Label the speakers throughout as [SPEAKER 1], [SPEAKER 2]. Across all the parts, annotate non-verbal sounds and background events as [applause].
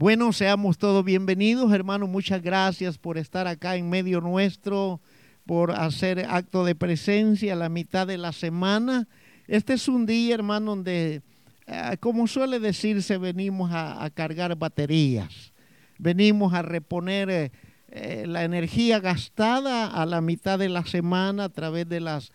[SPEAKER 1] Bueno, seamos todos bienvenidos, hermano. Muchas gracias por estar acá en medio nuestro, por hacer acto de presencia a la mitad de la semana. Este es un día, hermano, donde, eh, como suele decirse, venimos a, cargar baterías. Venimos a reponer eh, eh, la energía gastada a la mitad de la semana a través de las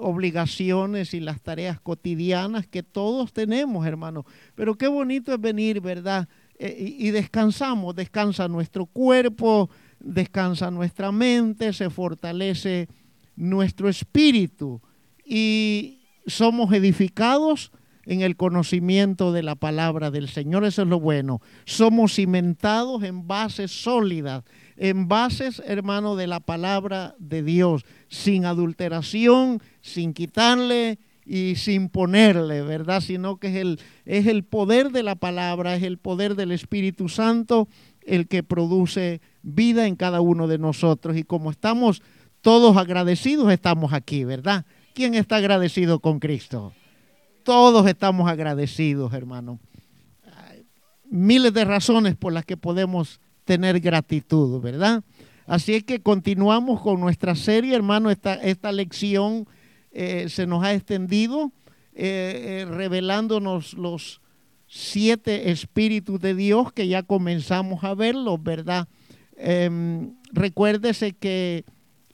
[SPEAKER 1] obligaciones y las tareas cotidianas que todos tenemos, hermano. Pero qué bonito es venir, ¿verdad? Eh, y descansamos, descansa nuestro cuerpo, descansa nuestra mente, se fortalece nuestro espíritu y somos edificados en el conocimiento de la palabra del Señor. Eso es lo bueno. Somos cimentados en bases sólidas, en bases, hermano, de la palabra de Dios, sin adulteración, sin quitarle y sin ponerle, ¿verdad? Sino que es el, es el poder de la palabra, es el poder del Espíritu Santo el que produce vida en cada uno de nosotros. Y como estamos todos agradecidos, estamos aquí, ¿verdad? ¿Quién está agradecido con Cristo? Todos estamos agradecidos, hermano. Miles de razones por las que podemos tener gratitud, ¿verdad? Así es que continuamos con nuestra serie, hermano, esta, esta lección eh, se nos ha extendido, eh, eh, revelándonos los siete espíritus de Dios que ya comenzamos a verlos, ¿verdad? Em, recuérdese que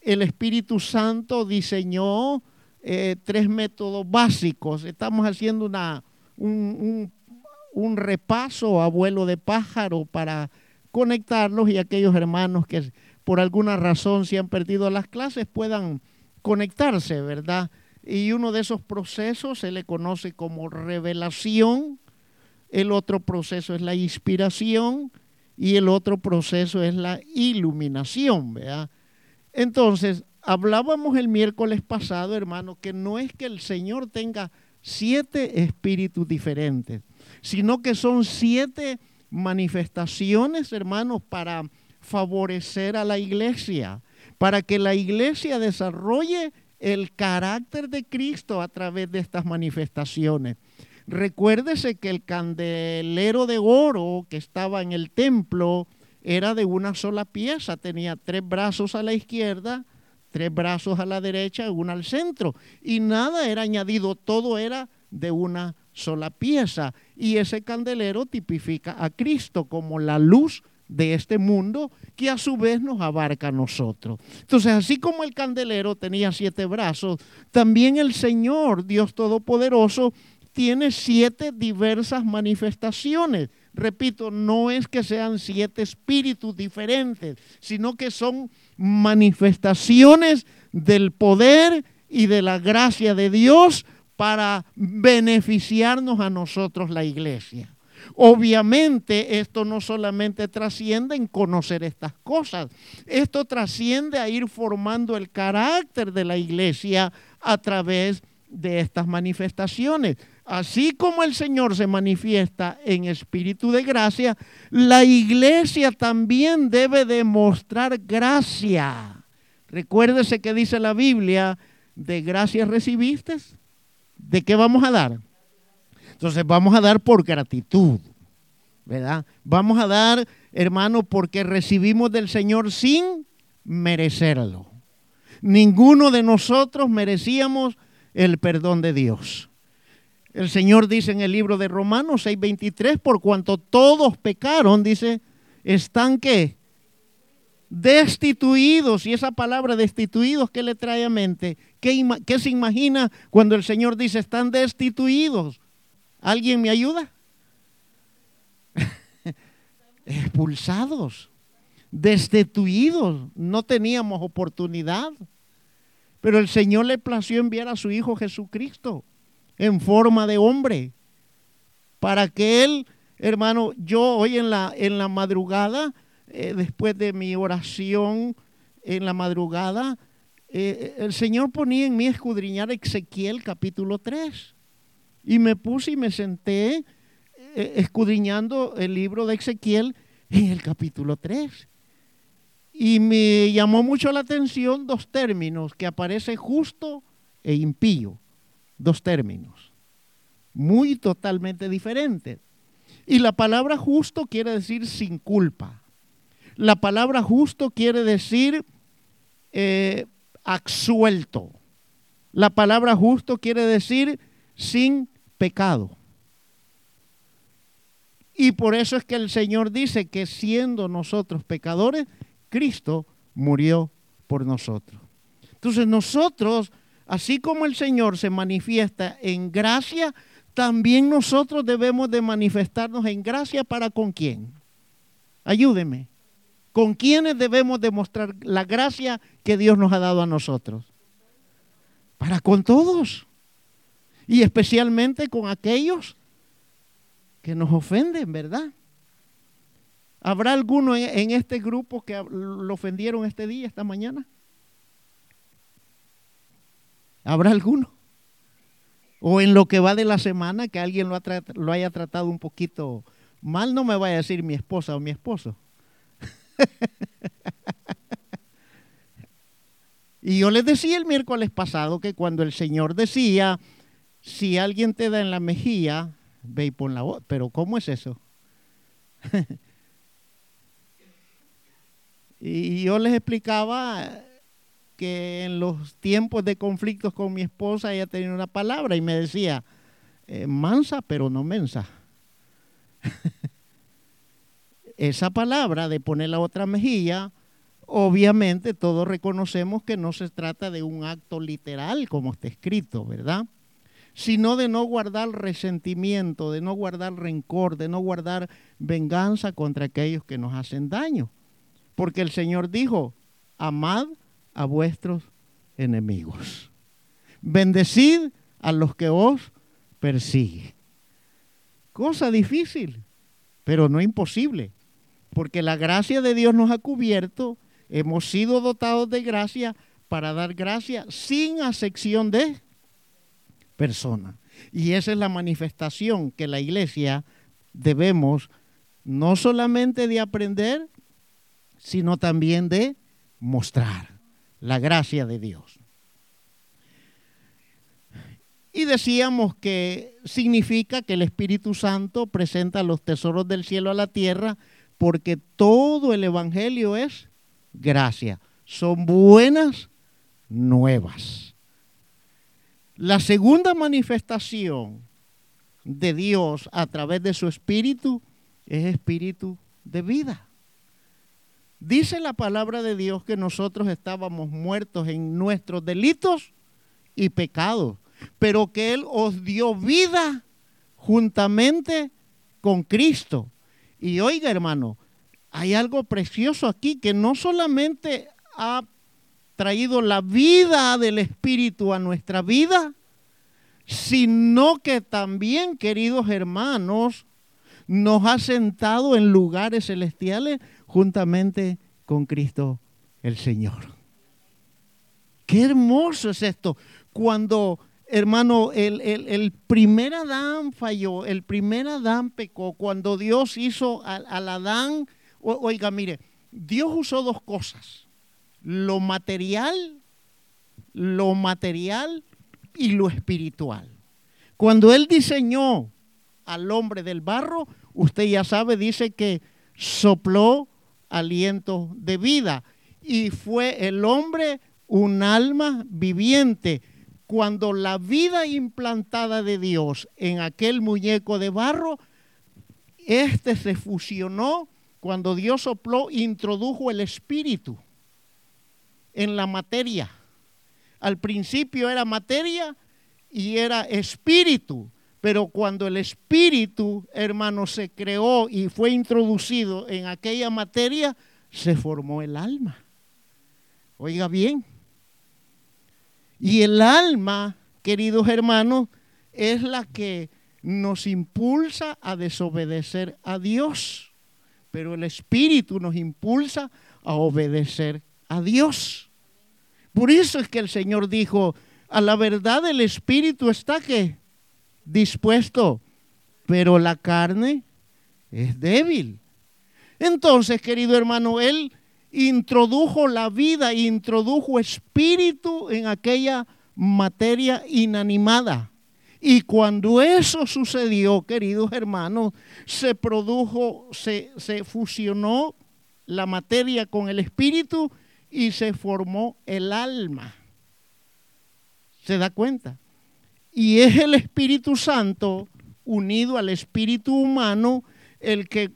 [SPEAKER 1] el Espíritu Santo diseñó tres métodos básicos. Estamos haciendo una, un, repaso a vuelo de pájaro para conectarlos y aquellos hermanos que por alguna razón se han perdido las clases puedan conectarse, ¿verdad? Y uno de esos procesos se le conoce como revelación, el otro proceso es la inspiración y el otro proceso es la iluminación, ¿verdad? Entonces, hablábamos el miércoles pasado, hermano, que no es que el Señor tenga siete espíritus diferentes, sino que son siete manifestaciones, hermanos, para favorecer a la iglesia, para que la iglesia desarrolle el carácter de Cristo a través de estas manifestaciones. Recuérdese que el candelero de oro que estaba en el templo era de una sola pieza, tenía tres brazos a la izquierda, tres brazos a la derecha y uno al centro. Y nada era añadido, todo era de una sola pieza. Y ese candelero tipifica a Cristo como la luz de este mundo que a su vez nos abarca a nosotros. Entonces, así como el candelero tenía siete brazos, también el Señor, Dios Todopoderoso, tiene siete diversas manifestaciones. Repito, no es que sean siete espíritus diferentes, sino que son manifestaciones del poder y de la gracia de Dios para beneficiarnos a nosotros la iglesia. Obviamente esto no solamente trasciende en conocer estas cosas, esto trasciende a ir formando el carácter de la iglesia a través de estas manifestaciones. Así como el Señor se manifiesta en espíritu de gracia, la iglesia también debe demostrar gracia. Recuérdese que dice la Biblia, de gracia recibiste, ¿de qué vamos a dar? Entonces vamos a dar por gratitud, ¿verdad? Vamos a dar, hermano, porque recibimos del Señor sin merecerlo. Ninguno de nosotros merecíamos el perdón de Dios. El Señor dice en el libro de Romanos 6:23, por cuanto todos pecaron, dice, están que destituidos. Y esa palabra destituidos, ¿qué le trae a mente? ¿Qué, ¿Qué, se imagina cuando el Señor dice están destituidos? ¿Alguien me ayuda? [laughs] Expulsados, destituidos, no teníamos oportunidad. Pero el Señor le plació enviar a su Hijo Jesucristo en forma de hombre. Para que Él, hermano, yo hoy en la, en la madrugada, eh, después de mi oración en la madrugada, eh, el Señor ponía en mí escudriñar Ezequiel capítulo 3. Y me puse y me senté eh, escudriñando el libro de Ezequiel en el capítulo 3. Y me llamó mucho la atención dos términos que aparece justo e impío dos términos, muy totalmente diferentes. Y la palabra justo quiere decir sin culpa. La palabra justo quiere decir eh, absuelto. La palabra justo quiere decir sin pecado. Y por eso es que el Señor dice que siendo nosotros pecadores, Cristo murió por nosotros. Entonces nosotros, así como el Señor se manifiesta en gracia, también nosotros debemos de manifestarnos en gracia para con quién. Ayúdeme. ¿Con quiénes debemos demostrar la gracia que Dios nos ha dado a nosotros? Para con todos. Y especialmente con aquellos que nos ofenden, ¿verdad? ¿Habrá alguno en, este grupo que lo ofendieron este día, esta mañana? ¿Habrá alguno? O en lo que va de la semana que alguien lo, haya tratado un poquito mal, no me vaya a decir mi esposa o mi esposo. [laughs] y yo les decía el miércoles pasado que cuando el Señor decía, si alguien te da en la mejilla, ve y pon la voz. Pero ¿cómo es eso? [laughs] y yo les explicaba que en los tiempos de conflictos con mi esposa ella tenía una palabra y me decía, eh, mansa pero no mensa. [laughs] Esa palabra de poner la otra mejilla, obviamente todos reconocemos que no se trata de un acto literal como está escrito, ¿verdad? Sino de no guardar resentimiento, de no guardar rencor, de no guardar venganza contra aquellos que nos hacen daño. Porque el Señor dijo, amad a vuestros enemigos. Bendecid a los que os persiguen. Cosa difícil, pero no imposible, porque la gracia de Dios nos ha cubierto, hemos sido dotados de gracia para dar gracia sin acepción de persona. Y esa es la manifestación que la iglesia debemos no solamente de aprender, sino también de mostrar la gracia de Dios. Y decíamos que significa que el Espíritu Santo presenta los tesoros del cielo a la tierra porque todo el Evangelio es gracia. Son buenas nuevas. La segunda manifestación de Dios a través de su Espíritu es espíritu de vida. Dice la palabra de Dios que nosotros estábamos muertos en nuestros delitos y pecados, pero que Él os dio vida juntamente con Cristo. Y oiga hermano, hay algo precioso aquí que no solamente ha traído la vida del Espíritu a nuestra vida, sino que también, queridos hermanos, nos ha sentado en lugares celestiales juntamente con Cristo el Señor. Qué hermoso es esto. Cuando, hermano, el, primer Adán falló, el primer Adán pecó, cuando Dios hizo al, al Adán, oiga, mire, Dios usó dos cosas, lo material, lo material y lo espiritual. Cuando Él diseñó al hombre del barro, usted ya sabe, dice que sopló aliento de vida. Y fue el hombre un alma viviente. Cuando la vida implantada de Dios en aquel muñeco de barro, este se fusionó cuando Dios sopló, introdujo el espíritu en la materia. Al principio era materia y era espíritu. Pero cuando el espíritu, hermano, se creó y fue introducido en aquella materia, se formó el alma. Oiga bien. Y el alma, queridos hermanos, es la que nos impulsa a desobedecer a Dios. Pero el espíritu nos impulsa a obedecer a Dios. Por eso es que el Señor dijo, a la verdad el espíritu está que dispuesto, pero la carne es débil. Entonces, querido hermano, Él introdujo la vida, introdujo espíritu en aquella materia inanimada. Y cuando eso sucedió, queridos hermanos, se produjo, se, se fusionó la materia con el espíritu y se formó el alma. ¿Se da cuenta? Y es el Espíritu Santo unido al espíritu humano el que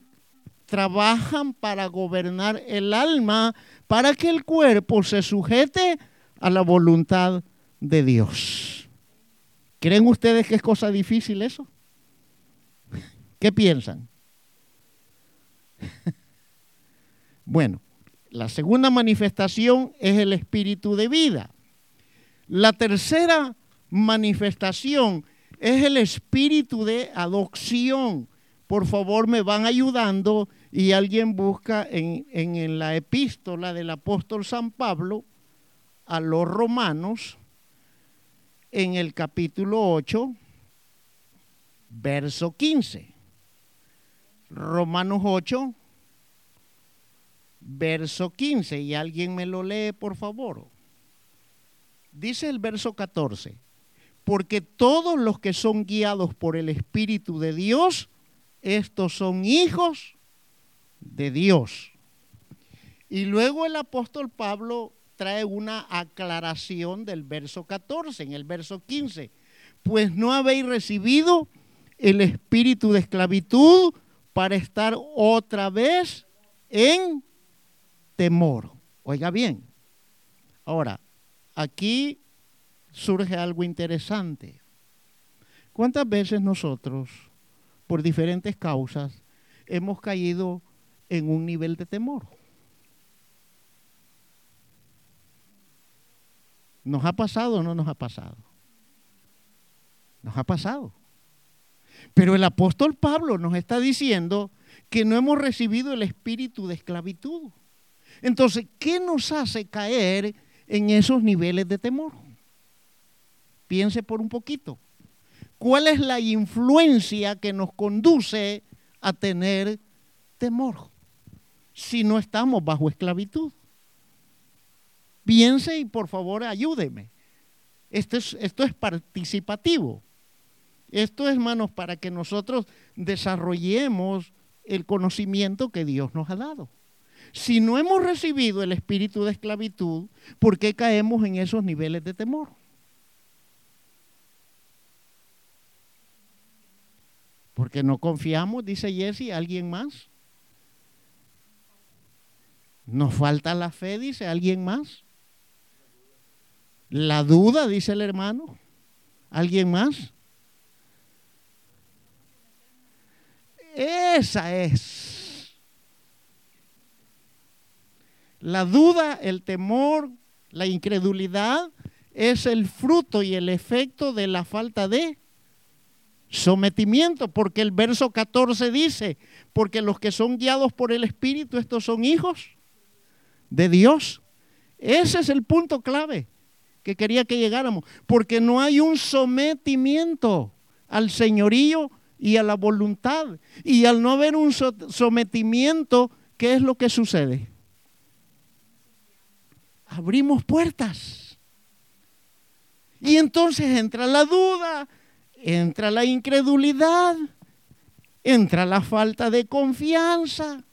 [SPEAKER 1] trabajan para gobernar el alma para que el cuerpo se sujete a la voluntad de Dios. ¿Creen ustedes que es cosa difícil eso? ¿Qué piensan? [laughs] Bueno, la segunda manifestación es el espíritu de vida. La tercera manifestación es el espíritu de adopción. Por favor, me van ayudando y alguien busca en, en, la epístola del apóstol San Pablo a los romanos, en el capítulo 8, verso 15. Romanos 8, verso 15. Y alguien me lo lee, por favor. Dice el verso 14 porque todos los que son guiados por el Espíritu de Dios, estos son hijos de Dios. Y luego el apóstol Pablo trae una aclaración del verso 14, en el verso 15. Pues no habéis recibido el espíritu de esclavitud para estar otra vez en temor. Oiga bien. Ahora, aquí surge algo interesante. ¿Cuántas veces nosotros, por diferentes causas, hemos caído en un nivel de temor? ¿Nos ha pasado o no nos ha pasado? Nos ha pasado. Pero el apóstol Pablo nos está diciendo que no hemos recibido el espíritu de esclavitud. Entonces, ¿qué nos hace caer en esos niveles de temor? Piense por un poquito. ¿Cuál es la influencia que nos conduce a tener temor si no estamos bajo esclavitud? Piense y por favor ayúdeme. Esto es, participativo. Esto es, hermanos, para que nosotros desarrollemos el conocimiento que Dios nos ha dado. Si no hemos recibido el espíritu de esclavitud, ¿por qué caemos en esos niveles de temor? Porque no confiamos, dice Jesse, ¿alguien más? Nos falta la fe, dice alguien más. La duda, dice el hermano. ¿Alguien más? Esa es. La duda, el temor, la incredulidad es el fruto y el efecto de la falta de sometimiento, porque el verso 14 dice, porque los que son guiados por el Espíritu, estos son hijos de Dios. Ese es el punto clave que quería que llegáramos, porque no hay un sometimiento al señorío y a la voluntad. Y al no haber un sometimiento, ¿qué es lo que sucede? Abrimos puertas. Y entonces entra la duda, entra la incredulidad, entra la falta de confianza,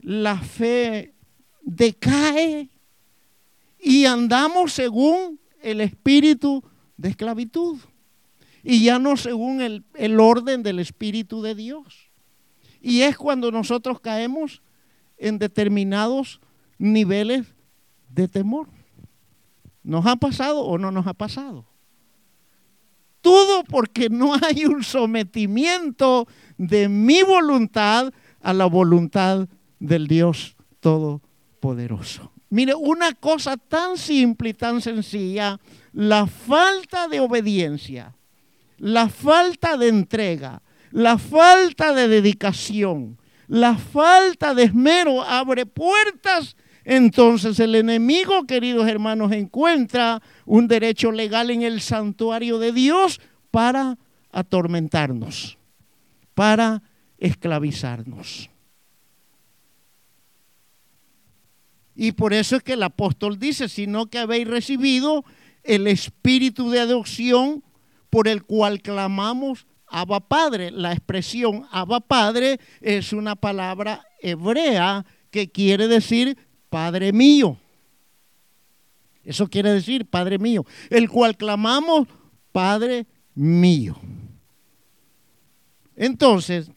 [SPEAKER 1] la fe decae y andamos según el espíritu de esclavitud y ya no según el, el, orden del espíritu de Dios. Y es cuando nosotros caemos en determinados niveles de temor. ¿Nos ha pasado o no nos ha pasado? Todo porque no hay un sometimiento de mi voluntad a la voluntad del Dios Todopoderoso. Mire, una cosa tan simple y tan sencilla, la falta de obediencia, la falta de entrega, la falta de dedicación, la falta de esmero abre puertas entonces el enemigo, queridos hermanos, encuentra un derecho legal en el santuario de Dios para atormentarnos, para esclavizarnos. Y por eso es que el apóstol dice, sino que habéis recibido el espíritu de adopción por el cual clamamos Abba Padre. La expresión Abba Padre es una palabra hebrea que quiere decir Padre mío. Eso quiere decir Padre mío, el cual clamamos Padre mío. Entonces,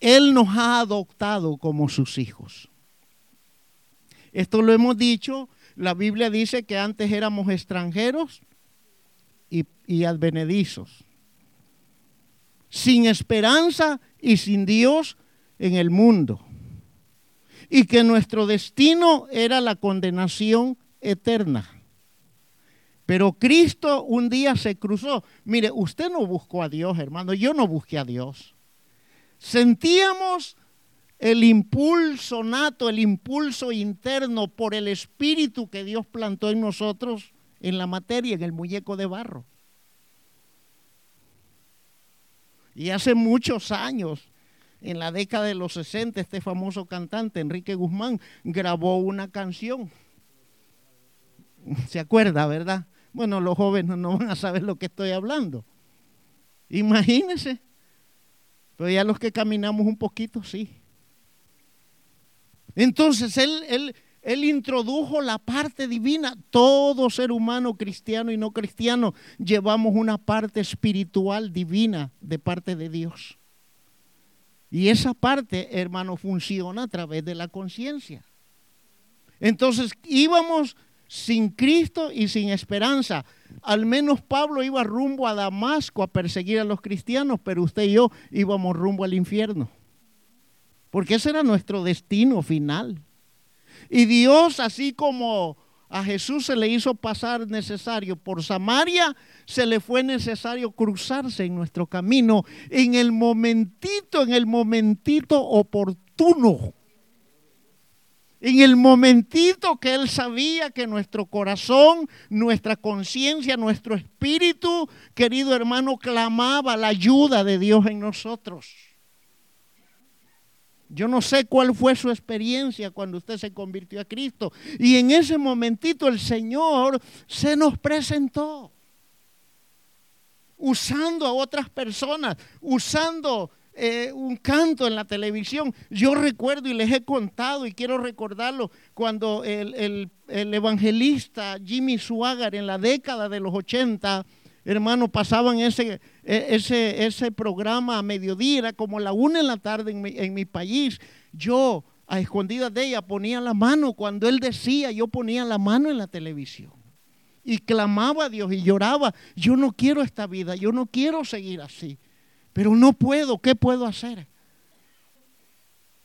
[SPEAKER 1] Él nos ha adoptado como sus hijos. Esto lo hemos dicho, la Biblia dice que antes éramos extranjeros y, advenedizos, sin esperanza y sin Dios en el mundo, y que nuestro destino era la condenación eterna. Pero Cristo un día se cruzó. Mire, usted no buscó a Dios, hermano. Yo no busqué a Dios. Sentíamos el impulso nato, el impulso interno por el espíritu que Dios plantó en nosotros en la materia, en el muñeco de barro. Y hace muchos años, en la década de los 60, este famoso cantante, Enrique Guzmán, grabó una canción ¿Se acuerda, verdad? Bueno, los jóvenes no van a saber lo que estoy hablando. Imagínense. Pero ya los que caminamos un poquito, sí. Entonces él, él, él introdujo la parte divina. Todo ser humano, cristiano y no cristiano, llevamos una parte espiritual divina de parte de Dios. Y esa parte, hermano, funciona a través de la conciencia. Entonces íbamos sin Cristo y sin esperanza. Al menos Pablo iba rumbo a Damasco a perseguir a los cristianos, pero usted y yo íbamos rumbo al infierno. Porque ese era nuestro destino final. Y Dios, así como a Jesús se le hizo pasar necesario por Samaria, se le fue necesario cruzarse en nuestro camino en el momentito, en el momentito oportuno en el momentito que Él sabía que nuestro corazón, nuestra conciencia, nuestro espíritu, querido hermano, clamaba la ayuda de Dios en nosotros. Yo no sé cuál fue su experiencia cuando usted se convirtió a Cristo. Y en ese momentito el Señor se nos presentó. Usando a otras personas, usando eh, un canto en la televisión. Yo recuerdo y les he contado y quiero recordarlo cuando el, evangelista Jimmy Swaggart en la década de los 80, hermano, pasaban ese, e, ese, ese programa a mediodía, era como la una en la tarde en mi, en mi país. Yo, a escondidas de ella, ponía la mano. Cuando él decía, yo ponía la mano en la televisión. Y clamaba a Dios y lloraba, yo no quiero esta vida, yo no quiero seguir así. Pero no puedo, ¿qué puedo hacer?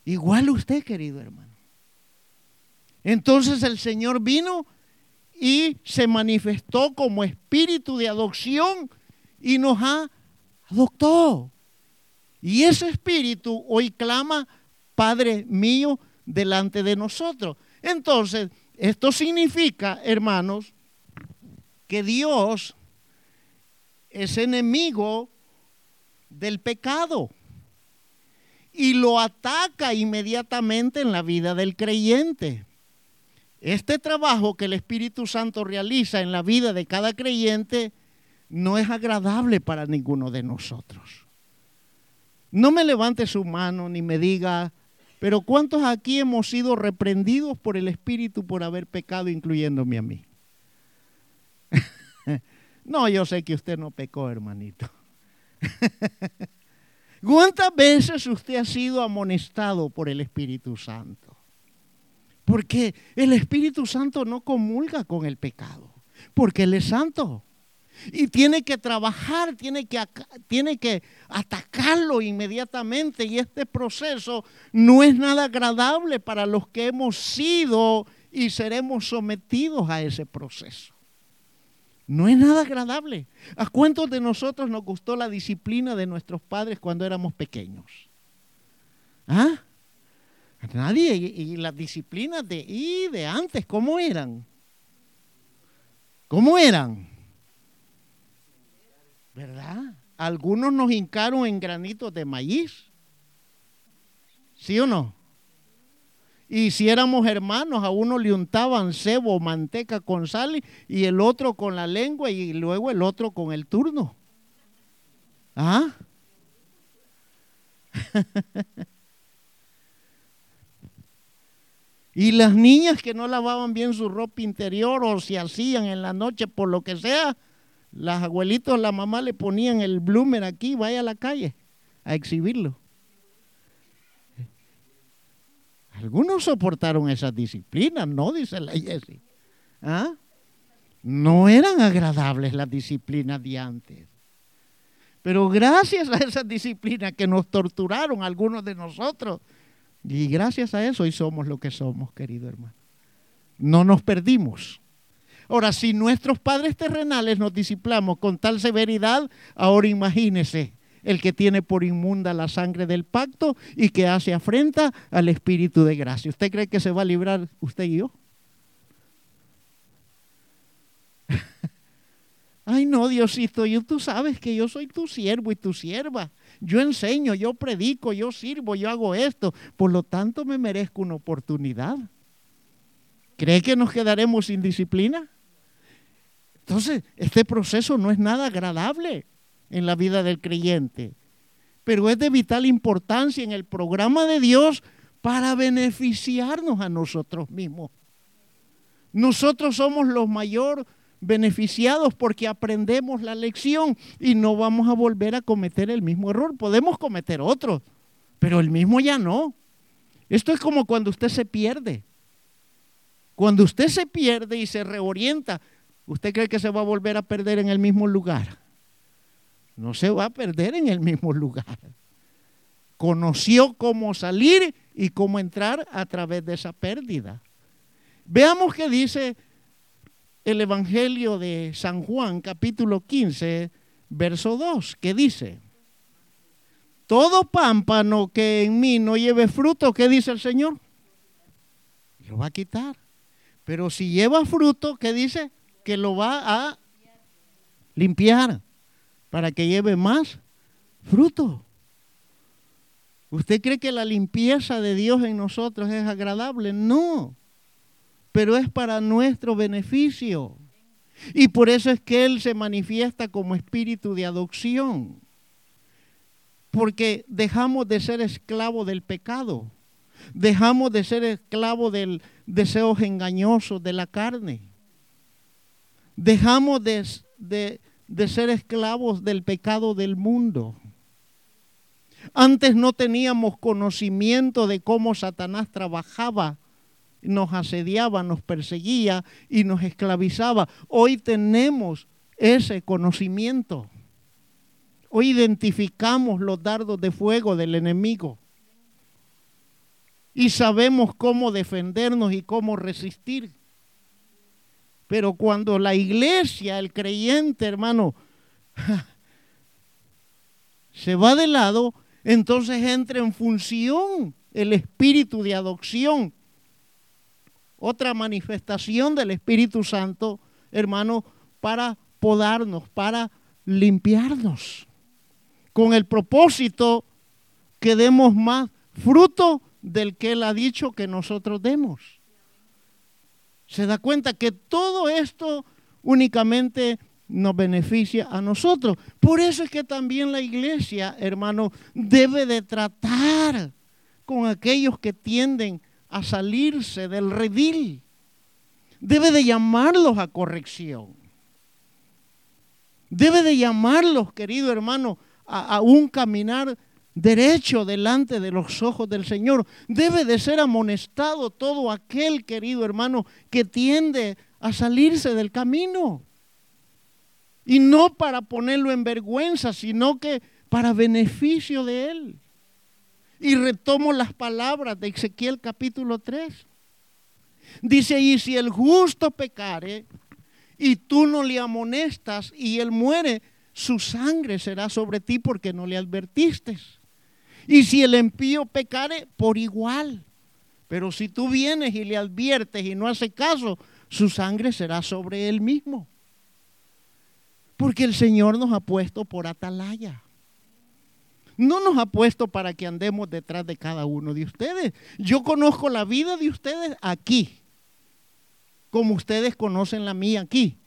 [SPEAKER 1] Igual usted, querido hermano. Entonces el Señor vino y se manifestó como espíritu de adopción y nos ha adoptado. Y ese espíritu hoy clama, Padre mío, delante de nosotros. Entonces, esto significa, hermanos, que Dios es enemigo del pecado y lo ataca inmediatamente en la vida del creyente. Este trabajo que el Espíritu Santo realiza en la vida de cada creyente no es agradable para ninguno de nosotros. No me levante su mano ni me diga, pero ¿cuántos aquí hemos sido reprendidos por el Espíritu por haber pecado, incluyéndome a mí? [laughs] no, yo sé que usted no pecó, hermanito. [laughs] ¿Cuántas veces usted ha sido amonestado por el Espíritu Santo? Porque el Espíritu Santo no comulga con el pecado, porque Él es santo. Y tiene que trabajar, tiene que, tiene que atacarlo inmediatamente. Y este proceso no es nada agradable para los que hemos sido y seremos sometidos a ese proceso. No es nada agradable. ¿A cuántos de nosotros nos gustó la disciplina de nuestros padres cuando éramos pequeños? ¿Ah? Nadie. Y, las disciplinas de, y de antes, ¿cómo eran? ¿Cómo eran? ¿Verdad? Algunos nos hincaron en granitos de maíz. ¿Sí o no? Y si éramos hermanos, a uno le untaban cebo, manteca con sal y el otro con la lengua y luego el otro con el turno. ¿Ah? [laughs] y las niñas que no lavaban bien su ropa interior o se hacían en la noche por lo que sea, las abuelitos, la mamá le ponían el bloomer aquí, vaya a la calle a exhibirlo. Algunos soportaron esas disciplinas, ¿no? Dice la Jessie. ¿Ah? No eran agradables las disciplinas de antes. Pero gracias a esas disciplinas que nos torturaron algunos de nosotros, y gracias a eso hoy somos lo que somos, querido hermano. No nos perdimos. Ahora, si nuestros padres terrenales nos disciplamos con tal severidad, ahora imagínese el que tiene por inmunda la sangre del pacto y que hace afrenta al Espíritu de gracia. ¿Usted cree que se va a librar usted y yo? [laughs] Ay, no, Diosito, yo, tú sabes que yo soy tu siervo y tu sierva. Yo enseño, yo predico, yo sirvo, yo hago esto. Por lo tanto, me merezco una oportunidad. ¿Cree que nos quedaremos sin disciplina? Entonces, este proceso no es nada agradable en la vida del creyente, pero es de vital importancia en el programa de Dios para beneficiarnos a nosotros mismos. Nosotros somos los mayor beneficiados porque aprendemos la lección y no vamos a volver a cometer el mismo error. Podemos cometer otro, pero el mismo ya no. Esto es como cuando usted se pierde. Cuando usted se pierde y se reorienta, ¿usted cree que se va a volver a perder en el mismo lugar? no se va a perder en el mismo lugar. Conoció cómo salir y cómo entrar a través de esa pérdida. Veamos qué dice el Evangelio de San Juan, capítulo 15, verso 2, que dice, todo pámpano que en mí no lleve fruto, ¿qué dice el Señor? Lo va a quitar. Pero si lleva fruto, ¿qué dice? Que lo va a limpiar para que lleve más fruto. ¿Usted cree que la limpieza de Dios en nosotros es agradable? No, pero es para nuestro beneficio. Y por eso es que Él se manifiesta como espíritu de adopción. Porque dejamos de ser esclavos del pecado. Dejamos de ser esclavos del deseos engañosos de la carne. Dejamos de, de, de ser esclavos del pecado del mundo. Antes no teníamos conocimiento de cómo Satanás trabajaba, nos asediaba, nos perseguía y nos esclavizaba. Hoy tenemos ese conocimiento. Hoy identificamos los dardos de fuego del enemigo y sabemos cómo defendernos y cómo resistir. Pero cuando la iglesia, el creyente, hermano, [laughs] se va de lado, entonces entra en función el espíritu de adopción. Otra manifestación del Espíritu Santo, hermano, para podarnos, para limpiarnos, con el propósito que demos más fruto del que Él ha dicho que nosotros demos se da cuenta que todo esto únicamente nos beneficia a nosotros. Por eso es que también la iglesia, hermano, debe de tratar con aquellos que tienden a salirse del redil. Debe de llamarlos a corrección. Debe de llamarlos, querido hermano, a, a un caminar derecho delante de los ojos del Señor. Debe de ser amonestado todo aquel, querido hermano, que tiende a salirse del camino. Y no para ponerlo en vergüenza, sino que para beneficio de él. Y retomo las palabras de Ezequiel capítulo 3. Dice, y si el justo pecare y tú no le amonestas y él muere, su sangre será sobre ti porque no le advertiste. Y si el impío pecare, por igual. Pero si tú vienes y le adviertes y no hace caso, su sangre será sobre él mismo. Porque el Señor nos ha puesto por atalaya. No nos ha puesto para que andemos detrás de cada uno de ustedes. Yo conozco la vida de ustedes aquí, como ustedes conocen la mía aquí.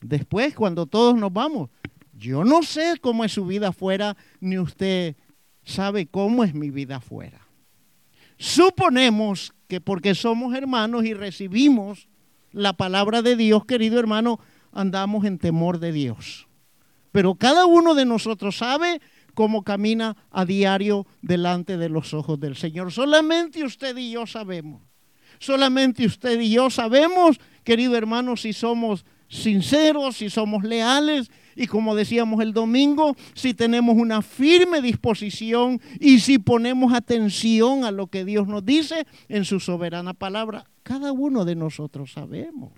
[SPEAKER 1] Después, cuando todos nos vamos, yo no sé cómo es su vida afuera, ni usted sabe cómo es mi vida afuera. Suponemos que porque somos hermanos y recibimos la palabra de Dios, querido hermano, andamos en temor de Dios. Pero cada uno de nosotros sabe cómo camina a diario delante de los ojos del Señor. Solamente usted y yo sabemos. Solamente usted y yo sabemos, querido hermano, si somos sinceros, si somos leales y como decíamos el domingo, si tenemos una firme disposición y si ponemos atención a lo que Dios nos dice en su soberana palabra. Cada uno de nosotros sabemos.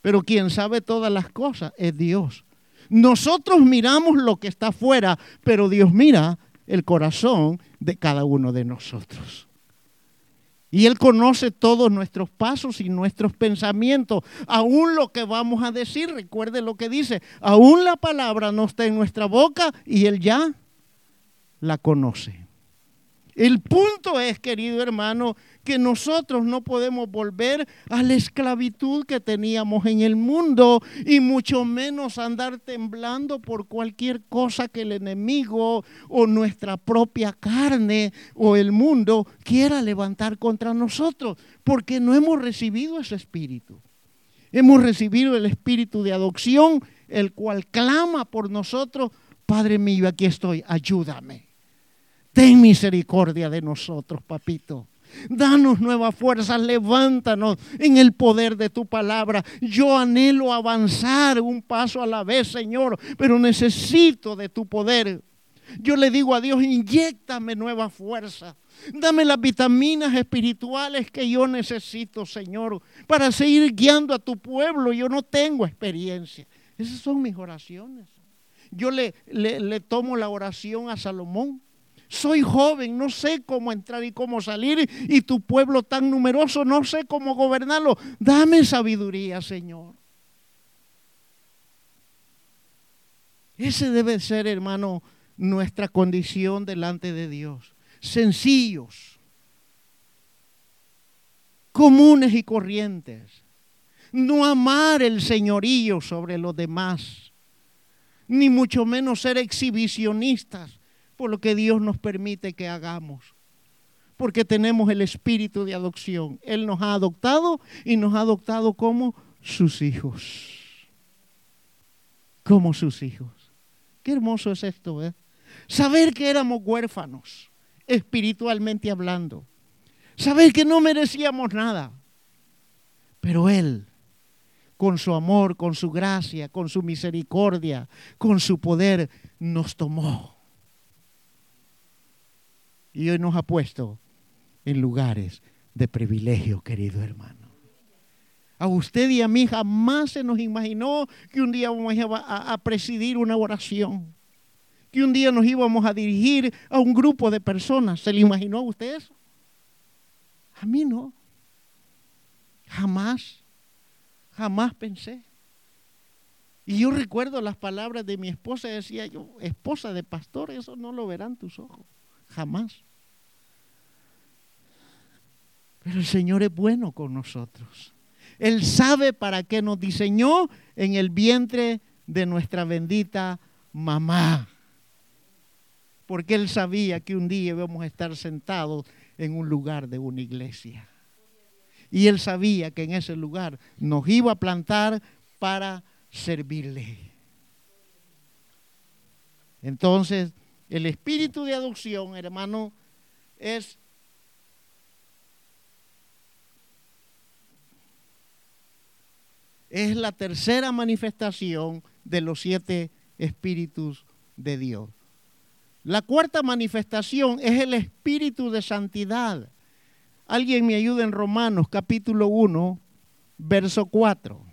[SPEAKER 1] Pero quien sabe todas las cosas es Dios. Nosotros miramos lo que está afuera, pero Dios mira el corazón de cada uno de nosotros. Y Él conoce todos nuestros pasos y nuestros pensamientos, aún lo que vamos a decir. Recuerde lo que dice, aún la palabra no está en nuestra boca y Él ya la conoce. El punto es, querido hermano, que nosotros no podemos volver a la esclavitud que teníamos en el mundo y mucho menos andar temblando por cualquier cosa que el enemigo o nuestra propia carne o el mundo quiera levantar contra nosotros, porque no hemos recibido ese espíritu. Hemos recibido el espíritu de adopción, el cual clama por nosotros, Padre mío, aquí estoy, ayúdame. Ten misericordia de nosotros, papito. Danos nuevas fuerzas, levántanos en el poder de tu palabra. Yo anhelo avanzar un paso a la vez, Señor, pero necesito de tu poder. Yo le digo a Dios, inyectame nueva fuerza. Dame las vitaminas espirituales que yo necesito, Señor, para seguir guiando a tu pueblo. Yo no tengo experiencia. Esas son mis oraciones. Yo le, le, le tomo la oración a Salomón. Soy joven, no sé cómo entrar y cómo salir, y tu pueblo tan numeroso, no sé cómo gobernarlo. Dame sabiduría, Señor. Ese debe ser, hermano, nuestra condición delante de Dios. Sencillos, comunes y corrientes. No amar el señorío sobre los demás, ni mucho menos ser exhibicionistas por lo que Dios nos permite que hagamos. Porque tenemos el espíritu de adopción. Él nos ha adoptado y nos ha adoptado como sus hijos. Como sus hijos. Qué hermoso es esto, ¿eh? Saber que éramos huérfanos, espiritualmente hablando. Saber que no merecíamos nada. Pero Él, con su amor, con su gracia, con su misericordia, con su poder, nos tomó y hoy nos ha puesto en lugares de privilegio, querido hermano. A usted y a mí jamás se nos imaginó que un día vamos a, a, presidir una oración, que un día nos íbamos a dirigir a un grupo de personas. ¿Se le imaginó a usted eso? A mí no. Jamás, jamás pensé. Y yo recuerdo las palabras de mi esposa, decía yo, esposa de pastor, eso no lo verán tus ojos, jamás. Pero el Señor es bueno con nosotros. Él sabe para qué nos diseñó en el vientre de nuestra bendita mamá. Porque Él sabía que un día íbamos a estar sentados en un lugar de una iglesia. Y Él sabía que en ese lugar nos iba a plantar para servirle. Entonces, el espíritu de adopción, hermano, es es la tercera manifestación de los siete espíritus de Dios. La cuarta manifestación es el espíritu de santidad. Alguien me ayuda en Romanos capítulo 1, verso 4.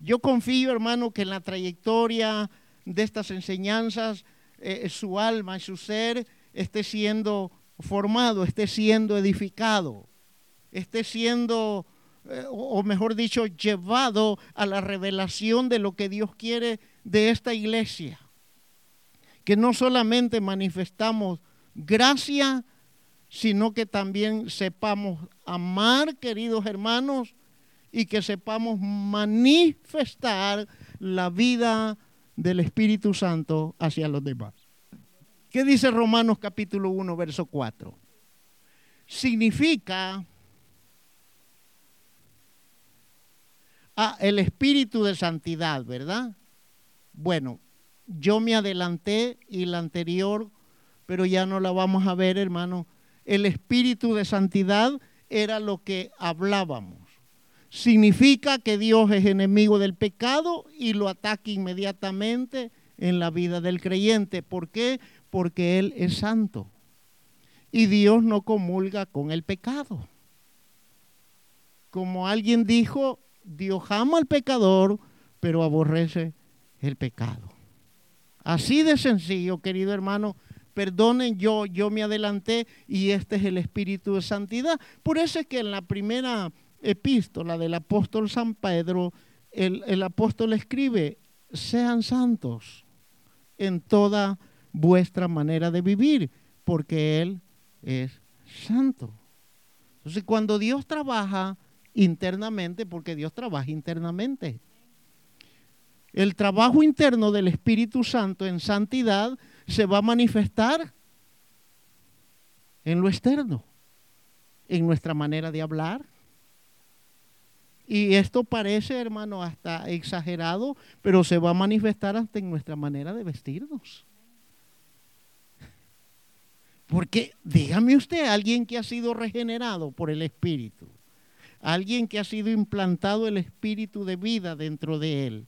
[SPEAKER 1] Yo confío, hermano, que en la trayectoria de estas enseñanzas, eh, su alma y su ser esté siendo formado, esté siendo edificado, esté siendo eh, o mejor dicho, llevado a la revelación de lo que Dios quiere de esta iglesia. Que no solamente manifestamos gracia, sino que también sepamos amar, queridos hermanos, y que sepamos manifestar la vida del Espíritu Santo hacia los demás. ¿Qué dice Romanos capítulo 1, verso 4? Significa ah, el espíritu de santidad, ¿verdad? Bueno, yo me adelanté y la anterior, pero ya no la vamos a ver, hermano. El espíritu de santidad era lo que hablábamos. Significa que Dios es enemigo del pecado y lo ataca inmediatamente en la vida del creyente. ¿Por qué? Porque Él es santo. Y Dios no comulga con el pecado. Como alguien dijo, Dios ama al pecador, pero aborrece el pecado. Así de sencillo, querido hermano. Perdonen, yo, yo me adelanté y este es el espíritu de santidad. Por eso es que en la primera epístola del apóstol San Pedro, el, el apóstol escribe, sean santos en toda vuestra manera de vivir, porque Él es santo. Entonces, cuando Dios trabaja internamente, porque Dios trabaja internamente, el trabajo interno del Espíritu Santo en santidad se va a manifestar en lo externo, en nuestra manera de hablar. Y esto parece, hermano, hasta exagerado, pero se va a manifestar hasta en nuestra manera de vestirnos. Porque dígame usted, alguien que ha sido regenerado por el Espíritu, alguien que ha sido implantado el Espíritu de vida dentro de él,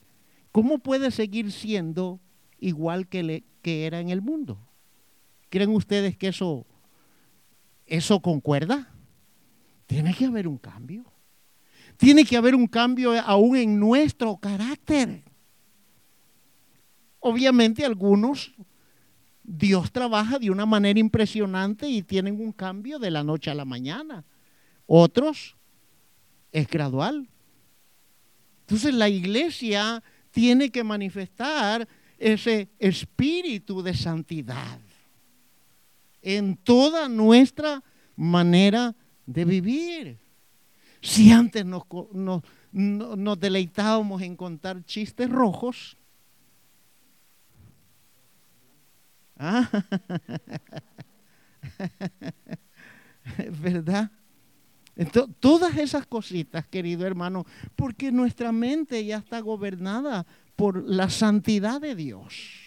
[SPEAKER 1] ¿cómo puede seguir siendo igual que, le, que era en el mundo? ¿Creen ustedes que eso, eso concuerda? Tiene que haber un cambio. Tiene que haber un cambio aún en nuestro carácter. Obviamente algunos Dios trabaja de una manera impresionante y tienen un cambio de la noche a la mañana. Otros es gradual. Entonces la iglesia tiene que manifestar ese espíritu de santidad en toda nuestra manera de vivir. Si antes nos, deleitábamos en contar chistes rojos, Ah. [laughs] ¿Verdad? Entonces, todas esas cositas, querido hermano, porque nuestra mente ya está gobernada por la santidad de Dios.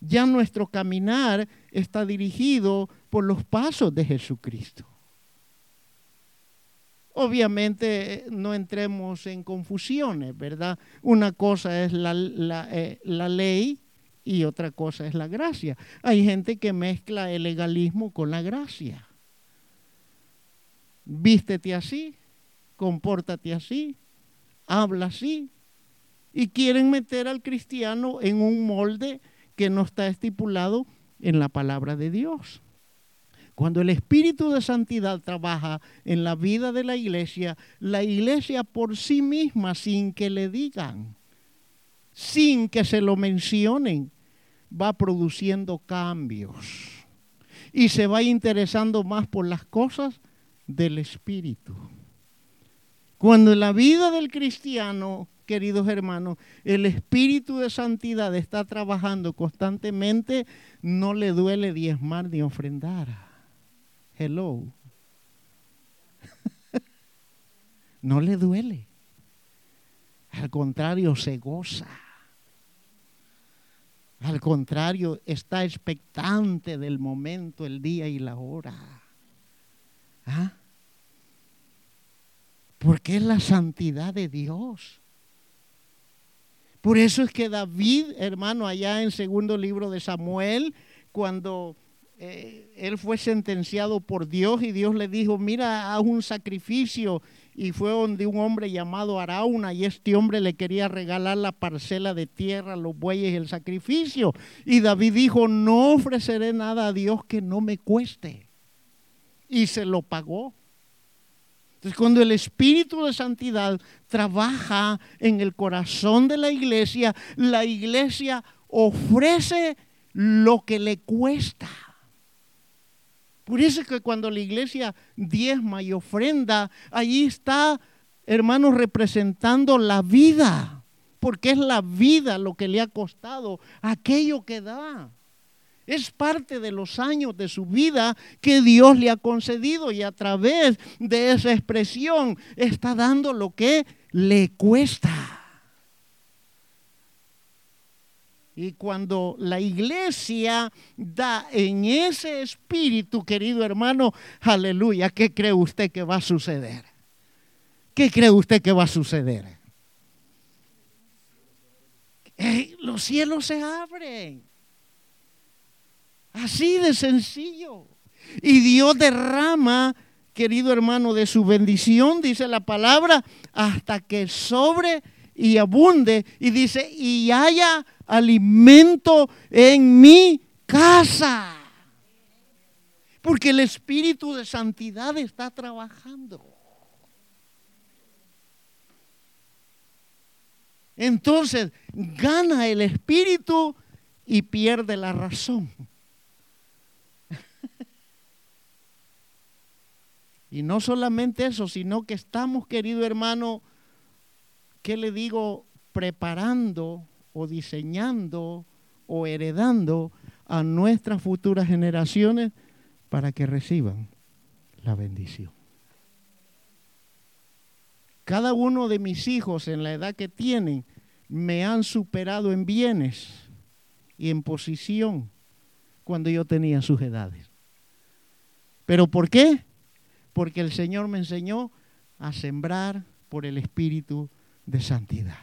[SPEAKER 1] Ya nuestro caminar está dirigido por los pasos de Jesucristo. Obviamente no entremos en confusiones, ¿verdad? Una cosa es la, la, eh, la ley y otra cosa es la gracia. Hay gente que mezcla el legalismo con la gracia. Vístete así, compórtate así, habla así. Y quieren meter al cristiano en un molde que no está estipulado en la palabra de Dios. Cuando el Espíritu de Santidad trabaja en la vida de la iglesia, la iglesia por sí misma, sin que le digan, sin que se lo mencionen, va produciendo cambios y se va interesando más por las cosas del Espíritu. Cuando en la vida del cristiano, queridos hermanos, el Espíritu de Santidad está trabajando constantemente, no le duele diezmar ni ofrendar. Hello. [laughs] no le duele. Al contrario, se goza. Al contrario, está expectante del momento, el día y la hora. ¿Ah? Porque es la santidad de Dios. Por eso es que David, hermano, allá en segundo libro de Samuel, cuando eh, él fue sentenciado por Dios y Dios le dijo, mira, haz un sacrificio y fue donde un hombre llamado Arauna y este hombre le quería regalar la parcela de tierra, los bueyes y el sacrificio. Y David dijo, no ofreceré nada a Dios que no me cueste. Y se lo pagó. Entonces, cuando el Espíritu de Santidad trabaja en el corazón de la iglesia, la iglesia ofrece lo que le cuesta. Por eso es que cuando la iglesia diezma y ofrenda, ahí está, hermanos, representando la vida, porque es la vida lo que le ha costado aquello que da. Es parte de los años de su vida que Dios le ha concedido y a través de esa expresión está dando lo que le cuesta. Y cuando la iglesia da en ese espíritu, querido hermano, aleluya, ¿qué cree usted que va a suceder? ¿Qué cree usted que va a suceder? los cielos se abren. Así de sencillo. Y Dios derrama, querido hermano, de su bendición, dice la palabra, hasta que sobre y abunde. Y dice, y haya alimento en mi casa. Porque el Espíritu de Santidad está trabajando. Entonces gana el Espíritu y pierde la razón. [laughs] Y no solamente eso, sino que estamos, querido hermano, ¿qué le digo? Preparando o diseñando o heredando a nuestras futuras generaciones para que reciban la bendición. Cada uno de mis hijos en la edad que tienen me han superado en bienes y en posición cuando yo tenía sus edades. ¿Pero por qué? porque el Señor me enseñó a sembrar por el Espíritu de Santidad.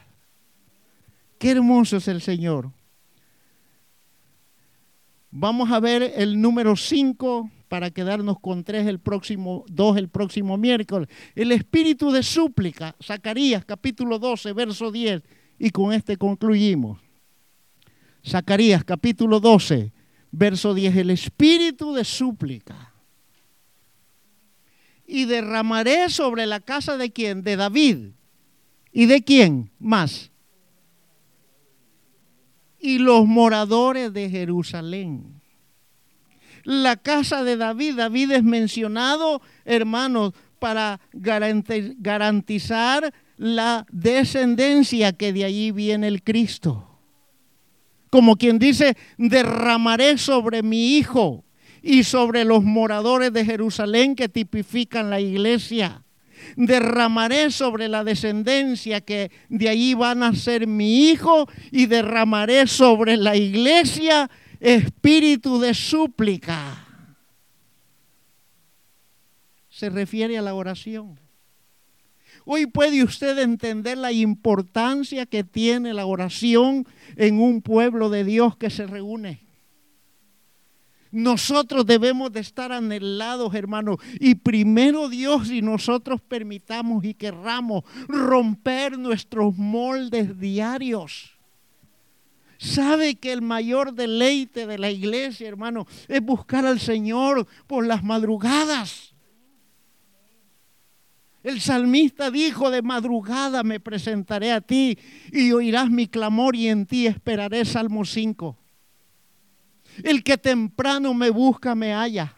[SPEAKER 1] Qué hermoso es el Señor. Vamos a ver el número 5 para quedarnos con tres el próximo, dos el próximo miércoles. El espíritu de súplica, Zacarías capítulo 12, verso 10. Y con este concluimos. Zacarías capítulo 12, verso 10. El espíritu de súplica y derramaré sobre la casa de quién? De David. ¿Y de quién más? Y los moradores de Jerusalén. La casa de David, David es mencionado, hermanos, para garantizar la descendencia que de allí viene el Cristo. Como quien dice, derramaré sobre mi hijo y sobre los moradores de Jerusalén que tipifican la iglesia. Derramaré sobre la descendencia que de allí van a ser mi hijo y derramaré sobre la iglesia espíritu de súplica. Se refiere a la oración. Hoy puede usted entender la importancia que tiene la oración en un pueblo de Dios que se reúne. Nosotros debemos de estar anhelados, hermanos. Y primero Dios, y nosotros permitamos y querramos romper nuestros moldes diarios. Sabe que el mayor deleite de la iglesia, hermano, es buscar al Señor por las madrugadas. El salmista dijo, de madrugada me presentaré a ti y oirás mi clamor y en ti esperaré. Salmo 5. El que temprano me busca me halla.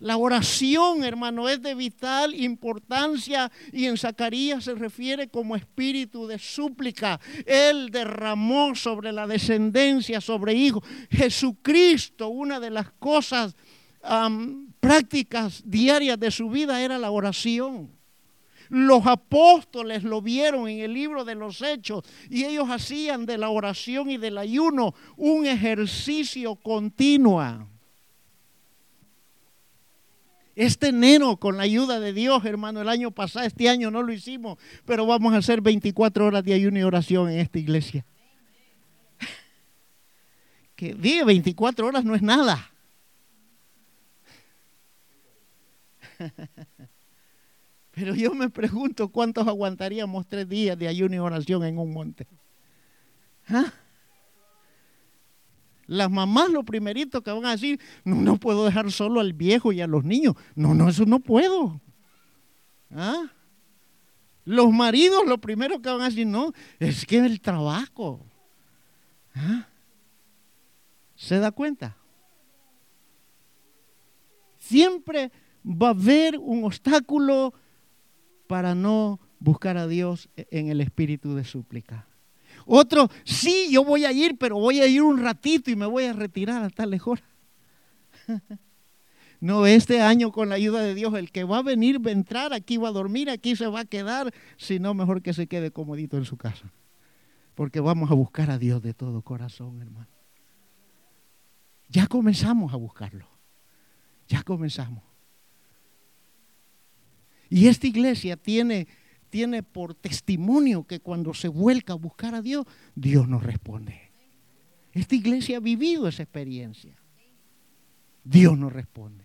[SPEAKER 1] La oración, hermano, es de vital importancia y en Zacarías se refiere como espíritu de súplica. Él derramó sobre la descendencia, sobre hijos. Jesucristo, una de las cosas prácticas diarias de su vida era la oración. Los apóstoles lo vieron en el libro de los hechos y ellos hacían de la oración y del ayuno un ejercicio continuo. Este enero, con la ayuda de Dios, hermano, el año pasado, este año no lo hicimos, pero vamos a hacer 24 horas de ayuno y oración en esta iglesia. [laughs] Que diga 24 horas no es nada. [laughs] Pero yo me pregunto cuántos aguantaríamos tres días de ayuno y oración en un monte. ¿Ah? Las mamás lo primerito que van a decir, no, no puedo dejar solo al viejo y a los niños. No, no, eso no puedo. ¿Ah? Los maridos lo primero que van a decir, no, es que el trabajo. ¿Ah? ¿Se da cuenta? Siempre va a haber un obstáculo para no buscar a Dios en el espíritu de súplica. Otro, sí, yo voy a ir, pero voy a ir un ratito y me voy a retirar a tal hora. [laughs] No, este año con la ayuda de Dios, el que va a venir, va a entrar, aquí va a dormir, aquí se va a quedar, si no, mejor que se quede comodito en su casa. Porque vamos a buscar a Dios de todo corazón, hermano. Ya comenzamos a buscarlo. Ya comenzamos. Y esta iglesia tiene, tiene por testimonio que cuando se vuelca a buscar a Dios, Dios nos responde. Esta iglesia ha vivido esa experiencia. Dios nos responde.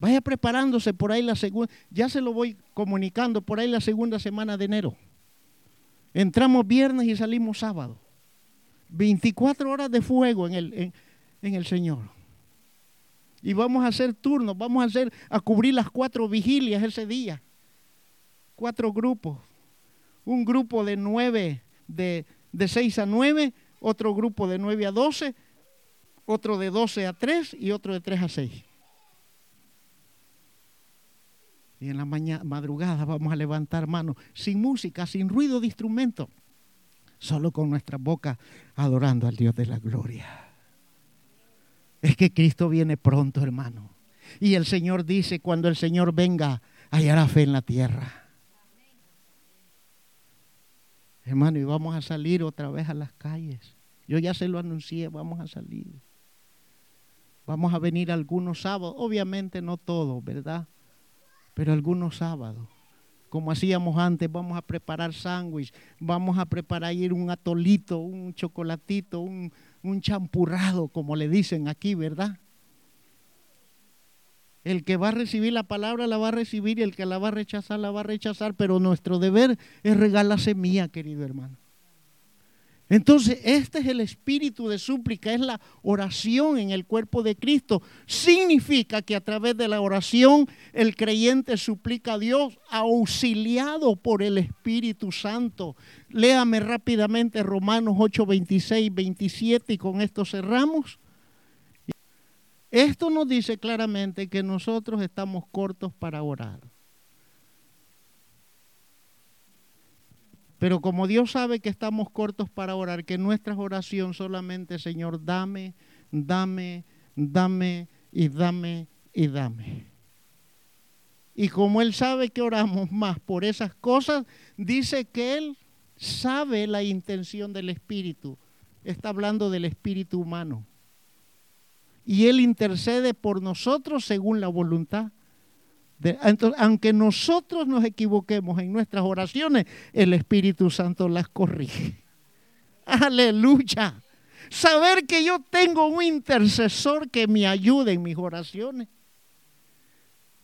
[SPEAKER 1] Vaya preparándose por ahí la segunda, ya se lo voy comunicando, por ahí la segunda semana de enero. Entramos viernes y salimos sábado. 24 horas de fuego en el, en el Señor. Y vamos a hacer turnos, vamos a hacer a cubrir las cuatro vigilias ese día. Cuatro grupos. Un grupo de nueve, de, de seis a nueve, otro grupo de nueve a doce, otro de doce a tres y otro de tres a seis. Y en la mañana, madrugada vamos a levantar manos sin música, sin ruido de instrumento, solo con nuestra boca adorando al Dios de la gloria. Es que Cristo viene pronto, hermano. Y el Señor dice, cuando el Señor venga, hallará fe en la tierra. Hermano, y vamos a salir otra vez a las calles. Yo ya se lo anuncié, vamos a salir. Vamos a venir algunos sábados, obviamente no todos, ¿verdad? Pero algunos sábados. Como hacíamos antes, vamos a preparar sándwich, vamos a preparar ir un atolito, un chocolatito, un, un champurrado, como le dicen aquí, ¿verdad? El que va a recibir la palabra la va a recibir y el que la va a rechazar la va a rechazar, pero nuestro deber es regalar semilla, querido hermano. Entonces, este es el espíritu de súplica, es la oración en el cuerpo de Cristo. Significa que a través de la oración el creyente suplica a Dios auxiliado por el Espíritu Santo. Léame rápidamente Romanos 8, 26, 27 y con esto cerramos. Esto nos dice claramente que nosotros estamos cortos para orar. Pero como Dios sabe que estamos cortos para orar, que nuestra oración solamente, Señor, dame, dame, dame y dame y dame. Y como Él sabe que oramos más por esas cosas, dice que Él sabe la intención del Espíritu. Está hablando del Espíritu humano. Y Él intercede por nosotros según la voluntad aunque nosotros nos equivoquemos en nuestras oraciones, el Espíritu Santo las corrige. Aleluya. Saber que yo tengo un intercesor que me ayude en mis oraciones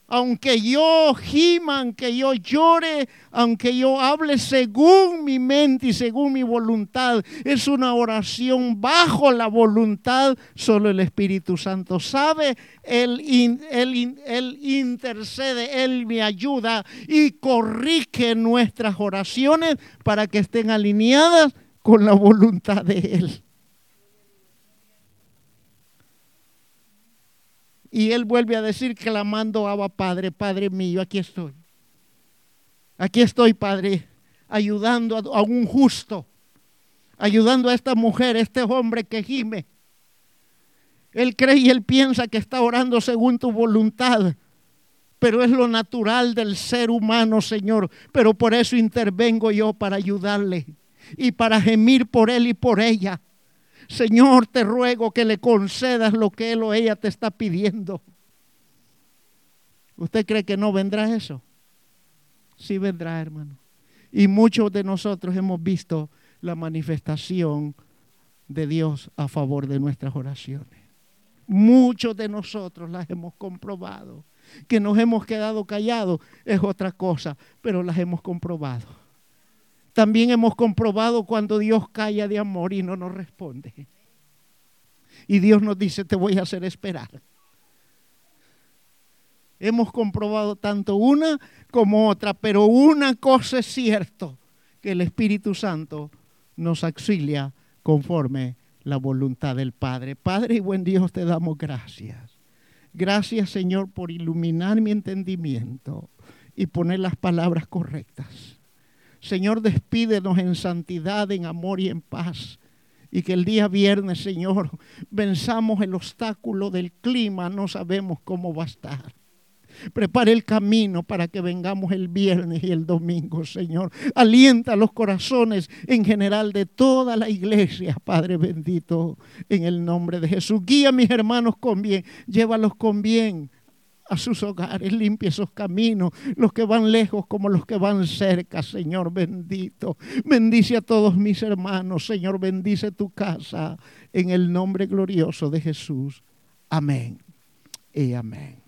[SPEAKER 1] aunque yo gima, aunque yo llore, aunque yo hable según mi mente y según mi voluntad, es una oración bajo la voluntad, solo el Espíritu Santo sabe, Él, él, intercede, Él me ayuda y corrige nuestras oraciones para que estén alineadas con la voluntad de Él. Y él vuelve a decir, clamando, Abba Padre, Padre mío, aquí estoy. Aquí estoy, Padre, ayudando a, un justo, ayudando a esta mujer, a este hombre que gime. Él cree y él piensa que está orando según tu voluntad, pero es lo natural del ser humano, Señor. Pero por eso intervengo yo para ayudarle y para gemir por él y por ella. Señor, te ruego que le concedas lo que él o ella te está pidiendo. ¿Usted cree que no vendrá eso? Sí vendrá, hermano. Y muchos de nosotros hemos visto la manifestación de Dios a favor de nuestras oraciones. Muchos de nosotros las hemos comprobado. Que nos hemos quedado callados es otra cosa, pero las hemos comprobado. También hemos comprobado cuando Dios calla de amor y no nos responde. Y Dios nos dice, te voy a hacer esperar. Hemos comprobado tanto una como otra, pero una cosa es cierto, que el Espíritu Santo nos auxilia conforme la voluntad del Padre. Padre y buen Dios, te damos gracias. Gracias Señor por iluminar mi entendimiento y poner las palabras correctas. Señor, despídenos en santidad, en amor y en paz. Y que el día viernes, Señor, venzamos el obstáculo del clima, no sabemos cómo va a estar. Prepare el camino para que vengamos el viernes y el domingo, Señor. Alienta los corazones en general de toda la iglesia, Padre bendito, en el nombre de Jesús. Guía a mis hermanos con bien, llévalos con bien a sus hogares, limpia esos caminos, los que van lejos como los que van cerca, Señor bendito. Bendice a todos mis hermanos, Señor, bendice tu casa en el nombre glorioso de Jesús. Amén y amén.